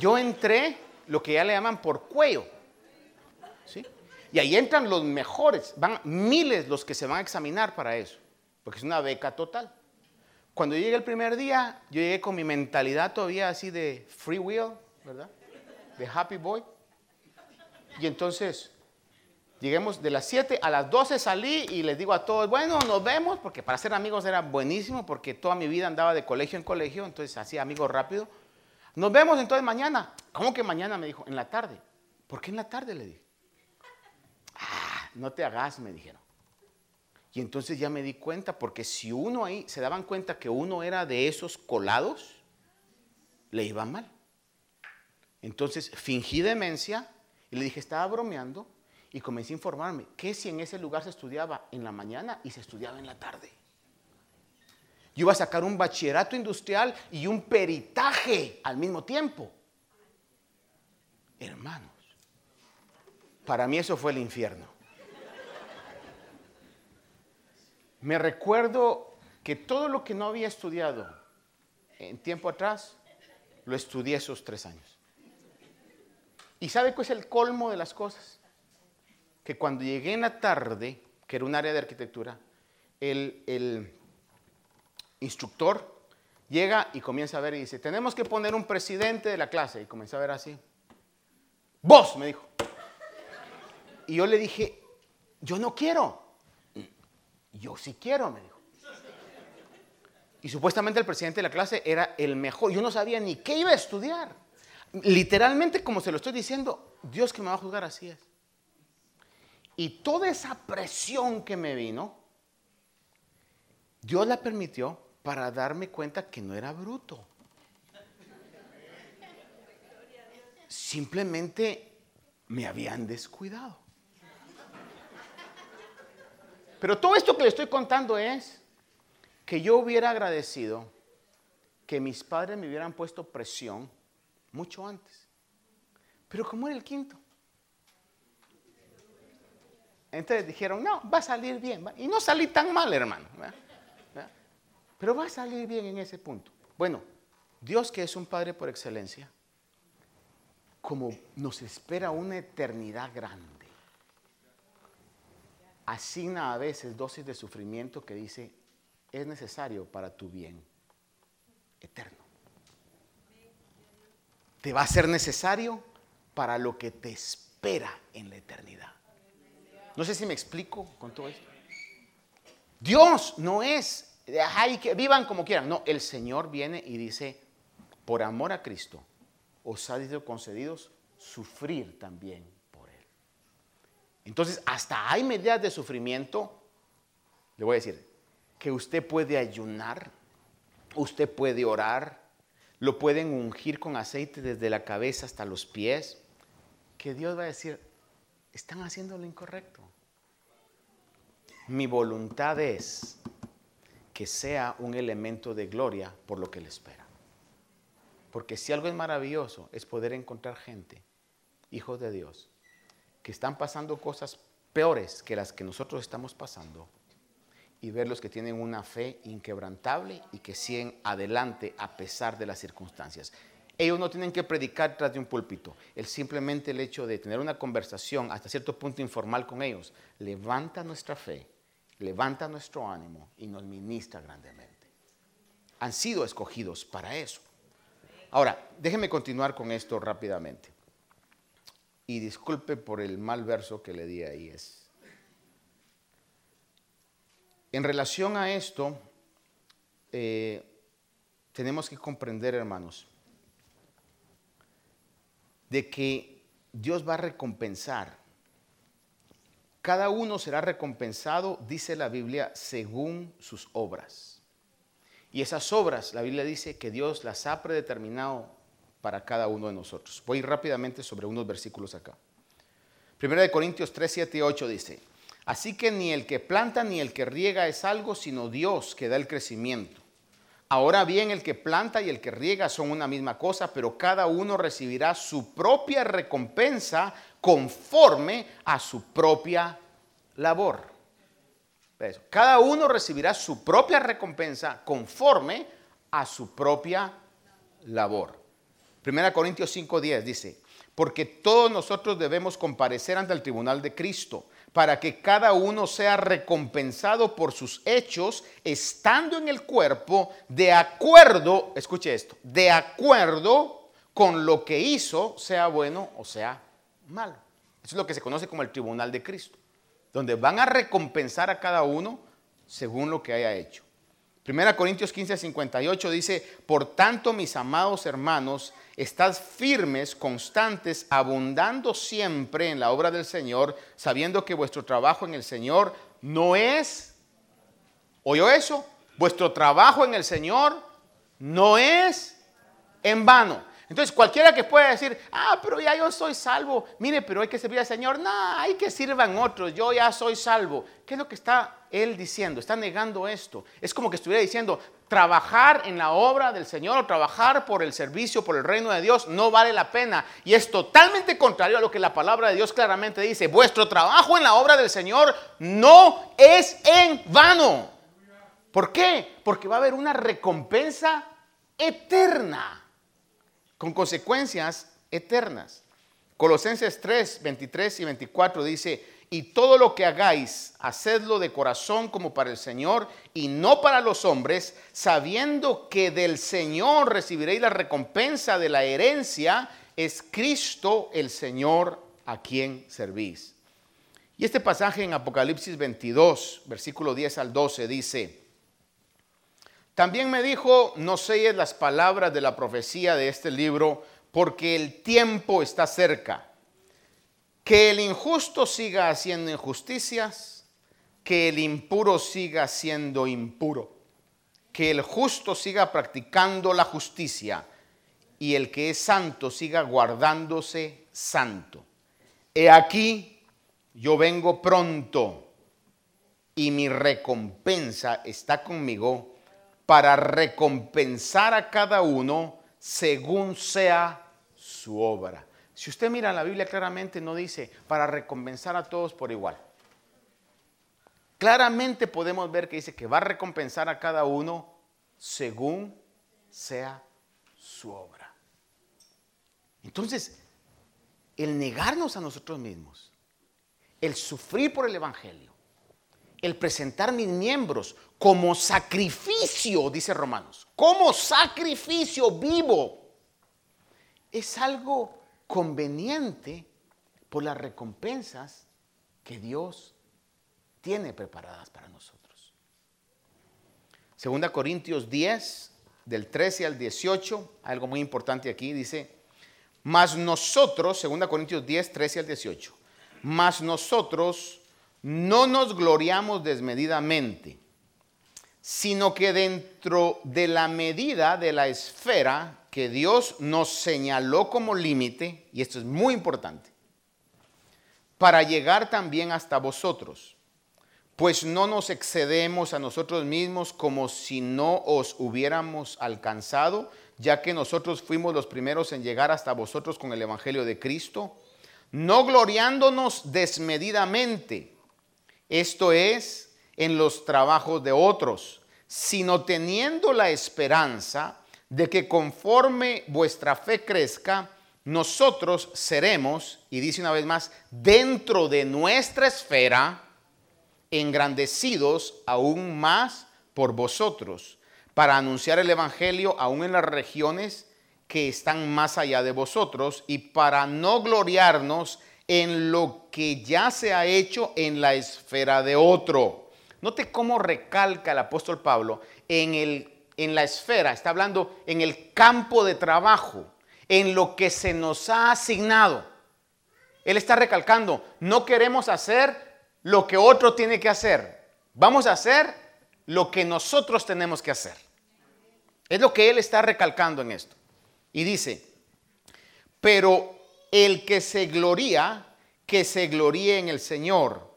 Speaker 2: yo entré lo que ya le llaman por cuello. ¿sí? Y ahí entran los mejores, van miles los que se van a examinar para eso, porque es una beca total. Cuando llegué el primer día, yo llegué con mi mentalidad todavía así de free will, ¿verdad? De happy boy. Y entonces Lleguemos de las 7 a las 12 salí y les digo a todos, bueno, nos vemos, porque para ser amigos era buenísimo, porque toda mi vida andaba de colegio en colegio, entonces hacía amigos rápido. Nos vemos entonces mañana. ¿Cómo que mañana? Me dijo, en la tarde. ¿Por qué en la tarde? Le dije. Ah, no te hagas, me dijeron. Y entonces ya me di cuenta, porque si uno ahí se daban cuenta que uno era de esos colados, le iba mal. Entonces fingí demencia y le dije, estaba bromeando y comencé a informarme que si en ese lugar se estudiaba en la mañana y se estudiaba en la tarde. Yo iba a sacar un bachillerato industrial y un peritaje al mismo tiempo. Hermanos, para mí eso fue el infierno. Me recuerdo que todo lo que no había estudiado en tiempo atrás, lo estudié esos tres años. ¿Y sabe cuál es el colmo de las cosas? Que cuando llegué en la tarde, que era un área de arquitectura, el, el instructor llega y comienza a ver y dice, tenemos que poner un presidente de la clase. Y comienza a ver así. Vos, me dijo. Y yo le dije, yo no quiero. Yo sí quiero, me dijo. Y supuestamente el presidente de la clase era el mejor. Yo no sabía ni qué iba a estudiar. Literalmente, como se lo estoy diciendo, Dios que me va a juzgar así es. Y toda esa presión que me vino, Dios la permitió para darme cuenta que no era bruto. Simplemente me habían descuidado. Pero todo esto que le estoy contando es que yo hubiera agradecido que mis padres me hubieran puesto presión mucho antes. Pero como era el quinto. Entonces dijeron, no, va a salir bien. Y no salí tan mal, hermano. Pero va a salir bien en ese punto. Bueno, Dios que es un Padre por excelencia, como nos espera una eternidad grande, asigna a veces dosis de sufrimiento que dice, es necesario para tu bien eterno te va a ser necesario para lo que te espera en la eternidad. No sé si me explico con todo esto. Dios no es, ay, que vivan como quieran. No, el Señor viene y dice, por amor a Cristo, os ha sido concedidos sufrir también por Él. Entonces, hasta hay medidas de sufrimiento, le voy a decir, que usted puede ayunar, usted puede orar, lo pueden ungir con aceite desde la cabeza hasta los pies, que Dios va a decir, están haciendo lo incorrecto. Mi voluntad es que sea un elemento de gloria por lo que le espera. Porque si algo es maravilloso es poder encontrar gente, hijos de Dios, que están pasando cosas peores que las que nosotros estamos pasando y ver los que tienen una fe inquebrantable y que siguen adelante a pesar de las circunstancias. Ellos no tienen que predicar tras de un púlpito. El simplemente el hecho de tener una conversación hasta cierto punto informal con ellos levanta nuestra fe, levanta nuestro ánimo y nos ministra grandemente. Han sido escogidos para eso. Ahora, déjenme continuar con esto rápidamente. Y disculpe por el mal verso que le di ahí. Es en relación a esto, eh, tenemos que comprender, hermanos, de que Dios va a recompensar. Cada uno será recompensado, dice la Biblia, según sus obras. Y esas obras, la Biblia dice que Dios las ha predeterminado para cada uno de nosotros. Voy rápidamente sobre unos versículos acá. Primera de Corintios 3, 7 y 8 dice, Así que ni el que planta ni el que riega es algo, sino Dios que da el crecimiento. Ahora bien, el que planta y el que riega son una misma cosa, pero cada uno recibirá su propia recompensa conforme a su propia labor. Cada uno recibirá su propia recompensa conforme a su propia labor. Primera Corintios 5:10 dice, porque todos nosotros debemos comparecer ante el tribunal de Cristo para que cada uno sea recompensado por sus hechos, estando en el cuerpo de acuerdo, escuche esto, de acuerdo con lo que hizo, sea bueno o sea malo. Eso es lo que se conoce como el tribunal de Cristo, donde van a recompensar a cada uno según lo que haya hecho. Primera Corintios 15, 58 dice, por tanto, mis amados hermanos, estad firmes, constantes, abundando siempre en la obra del Señor, sabiendo que vuestro trabajo en el Señor no es ¿Oyó eso? Vuestro trabajo en el Señor no es en vano. Entonces cualquiera que pueda decir, ah, pero ya yo soy salvo, mire, pero hay que servir al Señor, no, hay que sirvan otros, yo ya soy salvo. ¿Qué es lo que está él diciendo? Está negando esto. Es como que estuviera diciendo, trabajar en la obra del Señor o trabajar por el servicio, por el reino de Dios, no vale la pena. Y es totalmente contrario a lo que la palabra de Dios claramente dice. Vuestro trabajo en la obra del Señor no es en vano. ¿Por qué? Porque va a haber una recompensa eterna con consecuencias eternas. Colosenses 3, 23 y 24 dice, y todo lo que hagáis, hacedlo de corazón como para el Señor y no para los hombres, sabiendo que del Señor recibiréis la recompensa de la herencia, es Cristo el Señor a quien servís. Y este pasaje en Apocalipsis 22, versículo 10 al 12 dice, también me dijo, no selles las palabras de la profecía de este libro, porque el tiempo está cerca. Que el injusto siga haciendo injusticias, que el impuro siga siendo impuro, que el justo siga practicando la justicia y el que es santo siga guardándose santo. He aquí, yo vengo pronto y mi recompensa está conmigo para recompensar a cada uno según sea su obra. Si usted mira la Biblia claramente no dice para recompensar a todos por igual. Claramente podemos ver que dice que va a recompensar a cada uno según sea su obra. Entonces, el negarnos a nosotros mismos, el sufrir por el Evangelio, el presentar mis miembros como sacrificio, dice Romanos, como sacrificio vivo, es algo conveniente por las recompensas que Dios tiene preparadas para nosotros. Segunda Corintios 10, del 13 al 18, algo muy importante aquí, dice, mas nosotros, segunda Corintios 10, 13 al 18, mas nosotros no nos gloriamos desmedidamente, sino que dentro de la medida de la esfera que Dios nos señaló como límite, y esto es muy importante, para llegar también hasta vosotros, pues no nos excedemos a nosotros mismos como si no os hubiéramos alcanzado, ya que nosotros fuimos los primeros en llegar hasta vosotros con el Evangelio de Cristo, no gloriándonos desmedidamente, esto es, en los trabajos de otros, sino teniendo la esperanza de que conforme vuestra fe crezca, nosotros seremos, y dice una vez más, dentro de nuestra esfera, engrandecidos aún más por vosotros, para anunciar el Evangelio aún en las regiones que están más allá de vosotros, y para no gloriarnos en lo que ya se ha hecho en la esfera de otro. Note cómo recalca el apóstol Pablo en, el, en la esfera, está hablando en el campo de trabajo, en lo que se nos ha asignado. Él está recalcando, no queremos hacer lo que otro tiene que hacer, vamos a hacer lo que nosotros tenemos que hacer. Es lo que él está recalcando en esto. Y dice, pero el que se gloría, que se gloríe en el Señor,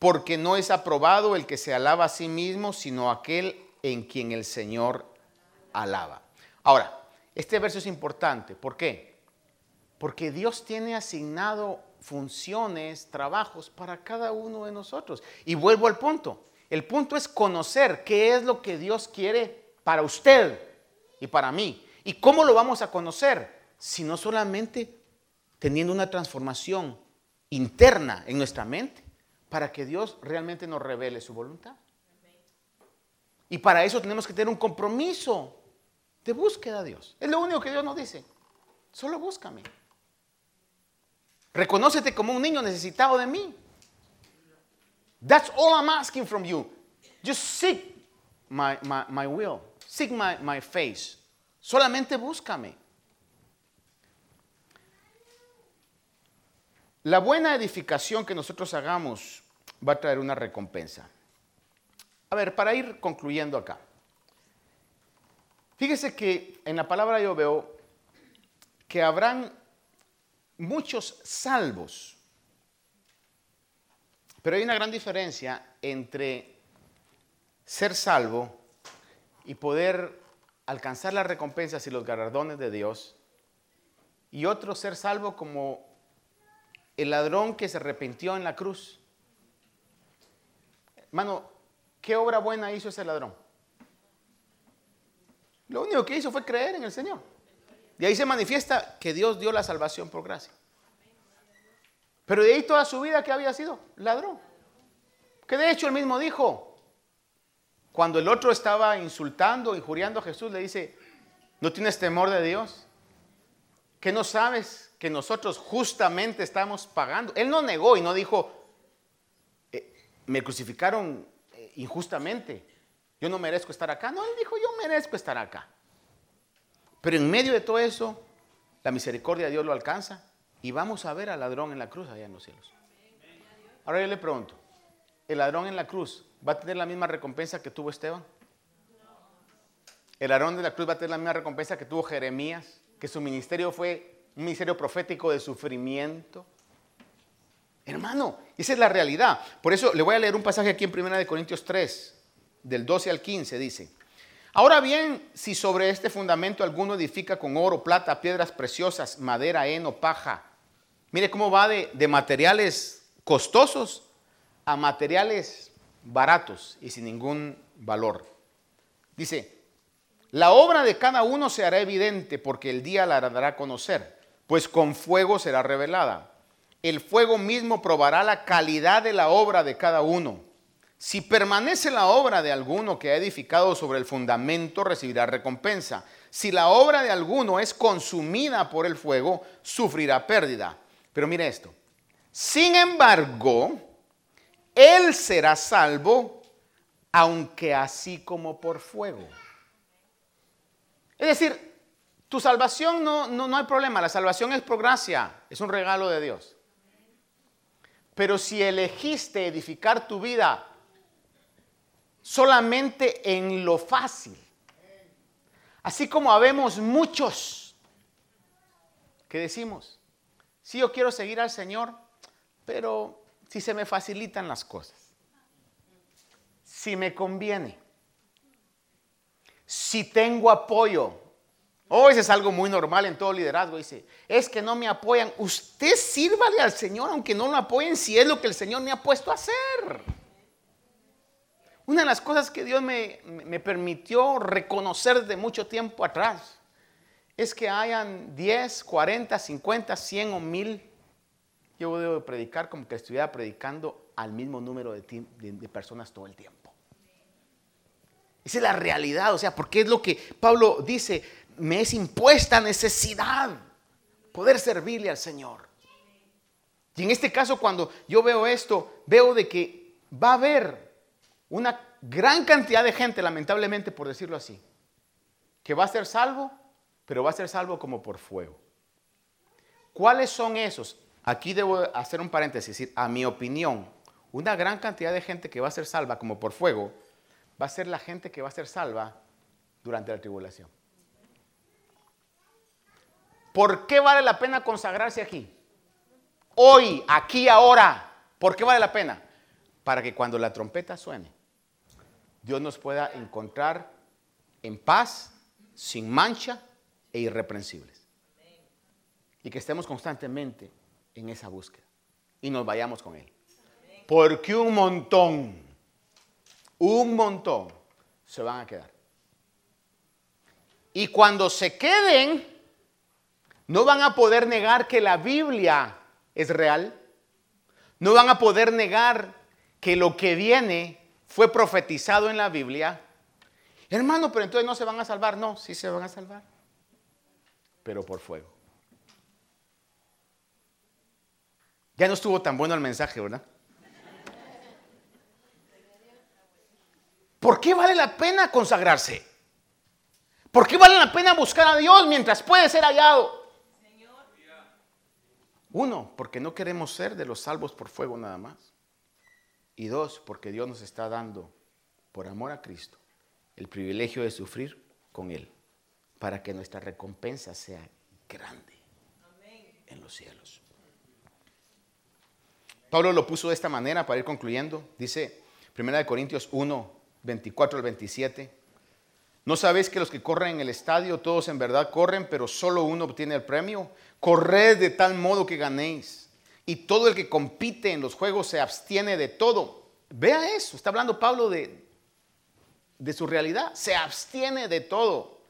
Speaker 2: porque no es aprobado el que se alaba a sí mismo, sino aquel en quien el Señor alaba. Ahora, este verso es importante. ¿Por qué? Porque Dios tiene asignado funciones, trabajos para cada uno de nosotros. Y vuelvo al punto. El punto es conocer qué es lo que Dios quiere para usted y para mí. ¿Y cómo lo vamos a conocer? Si no solamente teniendo una transformación interna en nuestra mente para que Dios realmente nos revele su voluntad. Y para eso tenemos que tener un compromiso de búsqueda a Dios. Es lo único que Dios nos dice. Solo búscame. Reconócete como un niño necesitado de mí. That's all I'm asking from you. Just seek my, my, will. Seek my, my face. Solamente búscame. La buena edificación que nosotros hagamos va a traer una recompensa. A ver, para ir concluyendo acá. Fíjese que en la palabra yo veo que habrán muchos salvos. Pero hay una gran diferencia entre ser salvo y poder alcanzar las recompensas y los galardones de Dios y otro ser salvo como el ladrón que se arrepintió en la cruz. Hermano, ¿qué obra buena hizo ese ladrón? Lo único que hizo fue creer en el Señor. Y ahí se manifiesta que Dios dio la salvación por gracia. Pero de ahí toda su vida, ¿qué había sido? Ladrón. Que de hecho él mismo dijo, cuando el otro estaba insultando, injuriando a Jesús, le dice, ¿no tienes temor de Dios? ¿Que no sabes que nosotros justamente estamos pagando? Él no negó y no dijo, eh, me crucificaron eh, injustamente, yo no merezco estar acá. No, él dijo, yo merezco estar acá. Pero en medio de todo eso, la misericordia de Dios lo alcanza y vamos a ver al ladrón en la cruz allá en los cielos. Ahora yo le pregunto, ¿el ladrón en la cruz va a tener la misma recompensa que tuvo Esteban? ¿El ladrón de la cruz va a tener la misma recompensa que tuvo Jeremías? Que su ministerio fue un ministerio profético de sufrimiento. Hermano, esa es la realidad. Por eso le voy a leer un pasaje aquí en 1 Corintios 3, del 12 al 15, dice. Ahora bien, si sobre este fundamento alguno edifica con oro, plata, piedras preciosas, madera, heno, paja, mire cómo va de, de materiales costosos a materiales baratos y sin ningún valor. Dice, la obra de cada uno se hará evidente porque el día la dará a conocer, pues con fuego será revelada. El fuego mismo probará la calidad de la obra de cada uno. Si permanece la obra de alguno que ha edificado sobre el fundamento, recibirá recompensa. Si la obra de alguno es consumida por el fuego, sufrirá pérdida. Pero mire esto. Sin embargo, él será salvo, aunque así como por fuego. Es decir, tu salvación no, no, no hay problema. La salvación es por gracia, es un regalo de Dios. Pero si elegiste edificar tu vida solamente en lo fácil. Así como habemos muchos que decimos, sí, yo quiero seguir al Señor, pero si se me facilitan las cosas, si me conviene, si tengo apoyo. Oh, ese es algo muy normal en todo liderazgo. Dice, es que no me apoyan. Usted sírvale al Señor aunque no lo apoyen si es lo que el Señor me ha puesto a hacer. Una de las cosas que Dios me, permitió reconocer de mucho tiempo atrás es que hayan 10, 40, 50, 100 o 1000. Yo debo predicar como que estuviera predicando al mismo número de, de personas todo el tiempo. Esa es la realidad, o sea, porque es lo que Pablo dice, me es impuesta necesidad poder servirle al Señor. Y en este caso, cuando yo veo esto, veo de que va a haber una gran cantidad de gente, lamentablemente por decirlo así, que va a ser salvo, pero va a ser salvo como por fuego. ¿Cuáles son esos? Aquí debo hacer un paréntesis, decir, a mi opinión, una gran cantidad de gente que va a ser salva como por fuego, va a ser la gente que va a ser salva durante la tribulación. ¿Por qué vale la pena consagrarse aquí? Hoy, aquí, ahora. ¿Por qué vale la pena? Para que cuando la trompeta suene, Dios nos pueda encontrar en paz, sin mancha e irreprensibles. Y que estemos constantemente en esa búsqueda y nos vayamos con Él. Porque un montón, un montón se van a quedar. Y cuando se queden, no van a poder negar que la Biblia es real. No van a poder negar que lo que viene fue profetizado en la Biblia, hermano, pero entonces no se van a salvar. No, sí se van a salvar, pero por fuego. Ya no estuvo tan bueno el mensaje, ¿verdad? ¿Por qué vale la pena consagrarse? ¿Por qué vale la pena buscar a Dios mientras puede ser hallado? Uno, porque no queremos ser de los salvos por fuego nada más. Y dos, porque Dios nos está dando por amor a Cristo, el privilegio de sufrir con Él, para que nuestra recompensa sea grande en los cielos. Pablo lo puso de esta manera para ir concluyendo. Dice 1 Corintios 1, 24 al 27. ¿No sabéis que los que corren en el estadio, todos en verdad corren, pero solo uno obtiene el premio? Corred de tal modo que ganéis. Y todo el que compite en los juegos se abstiene de todo. Vea eso, está hablando Pablo de, de su realidad. Se abstiene de todo.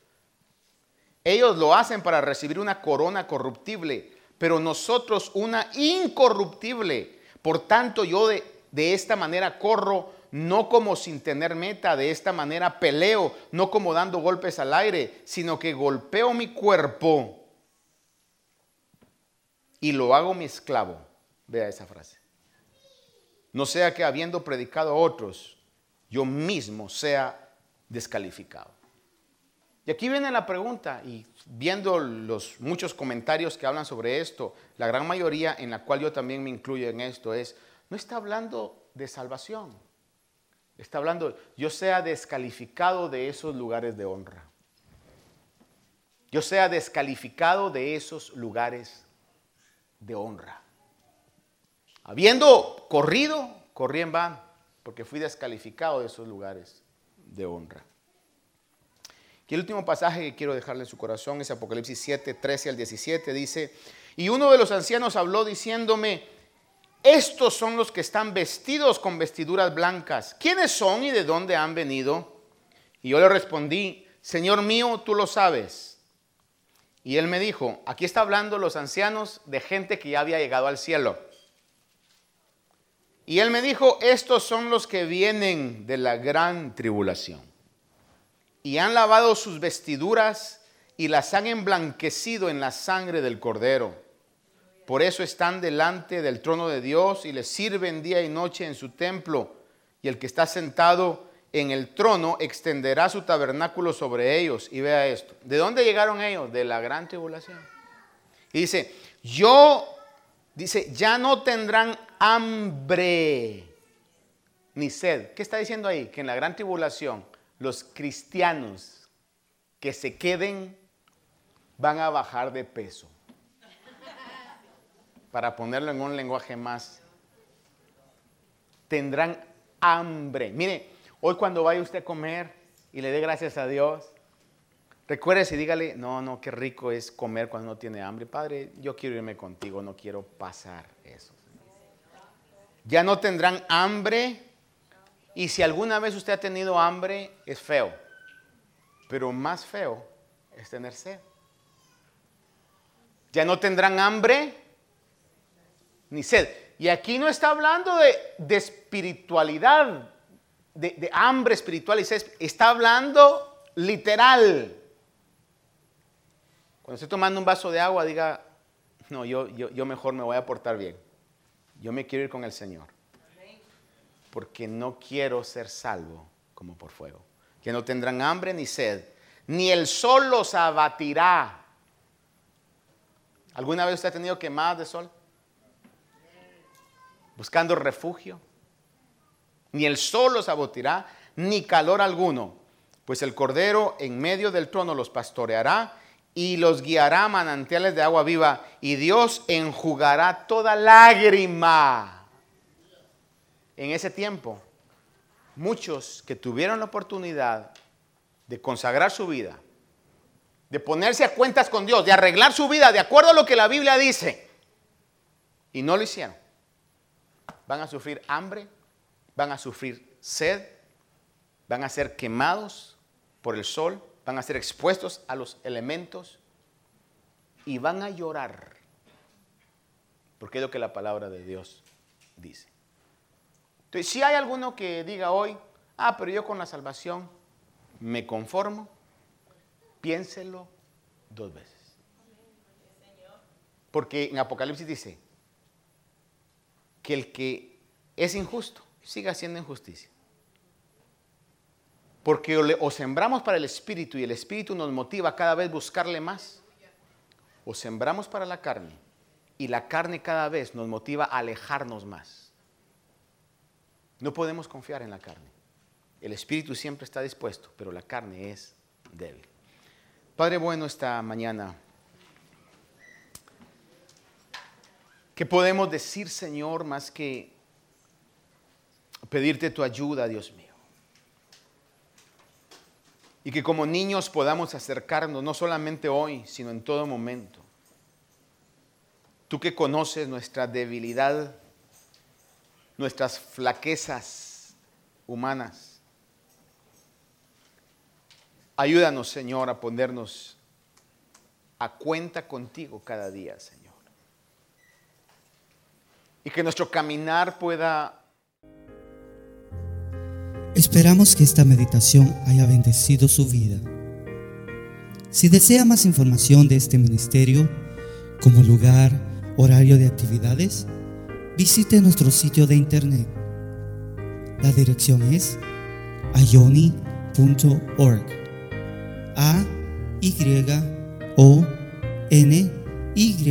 Speaker 2: Ellos lo hacen para recibir una corona corruptible, pero nosotros una incorruptible. Por tanto, yo de, de esta manera corro no como sin tener meta, de esta manera peleo, no como dando golpes al aire, sino que golpeo mi cuerpo y lo hago mi esclavo. Vea esa frase. No sea que habiendo predicado a otros, yo mismo sea descalificado. Y aquí viene la pregunta, y viendo los muchos comentarios que hablan sobre esto, la gran mayoría en la cual yo también me incluyo en esto es, no está hablando de salvación. Está hablando, yo sea descalificado de esos lugares de honra. Yo sea descalificado de esos lugares de honra. Habiendo corrido, corrí en van, porque fui descalificado de esos lugares de honra. Y el último pasaje que quiero dejarle en su corazón es Apocalipsis 7, 13 al 17. Dice, y uno de los ancianos habló diciéndome, estos son los que están vestidos con vestiduras blancas. ¿Quiénes son y de dónde han venido? Y yo le respondí, Señor mío, tú lo sabes. Y él me dijo, aquí está hablando los ancianos de gente que ya había llegado al cielo. Y él me dijo, estos son los que vienen de la gran tribulación. Y han lavado sus vestiduras y las han emblanquecido en la sangre del cordero. Por eso están delante del trono de Dios y le sirven día y noche en su templo. Y el que está sentado en el trono extenderá su tabernáculo sobre ellos. Y vea esto. ¿De dónde llegaron ellos? De la gran tribulación. Y dice, yo, dice, ya no tendrán hambre ni sed. ¿Qué está diciendo ahí? Que en la gran tribulación los cristianos que se queden van a bajar de peso para ponerlo en un lenguaje más, tendrán hambre. Mire, hoy cuando vaya usted a comer y le dé gracias a Dios, recuérdese y dígale, no, no, qué rico es comer cuando no tiene hambre. Padre, yo quiero irme contigo, no quiero pasar eso. Ya no tendrán hambre y si alguna vez usted ha tenido hambre, es feo. Pero más feo es tener sed. Ya no tendrán hambre ni sed. Y aquí no está hablando de, espiritualidad, de, hambre espiritual y sed. Está hablando literal. Cuando esté tomando un vaso de agua, diga, no, yo, yo, yo mejor me voy a portar bien. Yo me quiero ir con el Señor. Porque no quiero ser salvo como por fuego. Que no tendrán hambre ni sed, ni el sol los abatirá. ¿Alguna vez usted ha tenido quemadas de sol? Buscando refugio. Ni el sol los abatirá, ni calor alguno, pues el Cordero en medio del trono los pastoreará y los guiará manantiales de agua viva, y Dios enjugará toda lágrima. En ese tiempo, muchos que tuvieron la oportunidad de consagrar su vida, de ponerse a cuentas con Dios, de arreglar su vida de acuerdo a lo que la Biblia dice, y no lo hicieron van a sufrir hambre, van a sufrir sed, van a ser quemados por el sol, van a ser expuestos a los elementos y van a llorar. Porque es lo que la palabra de Dios dice. Entonces, si hay alguno que diga hoy, ah, pero yo con la salvación me conformo, piénselo dos veces. Porque en Apocalipsis dice, que el que es injusto siga haciendo injusticia. Porque o, sembramos para el Espíritu y el Espíritu nos motiva cada vez buscarle más, o sembramos para la carne y la carne cada vez nos motiva a alejarnos más. No podemos confiar en la carne. El espíritu siempre está dispuesto, pero la carne es débil. Padre bueno, esta mañana, ¿qué podemos decir, Señor, más que pedirte tu ayuda, Dios mío? Y que como niños podamos acercarnos, no solamente hoy, sino en todo momento. Tú que conoces nuestra debilidad, nuestras flaquezas humanas. Ayúdanos, Señor, a ponernos a cuenta contigo cada día, Señor. Y que nuestro caminar pueda
Speaker 1: Esperamos que esta meditación haya bendecido su vida. Si desea más información de este ministerio, como lugar, horario de actividades, visite nuestro sitio de internet. La dirección es ayoni.org. A Y O N Y.org.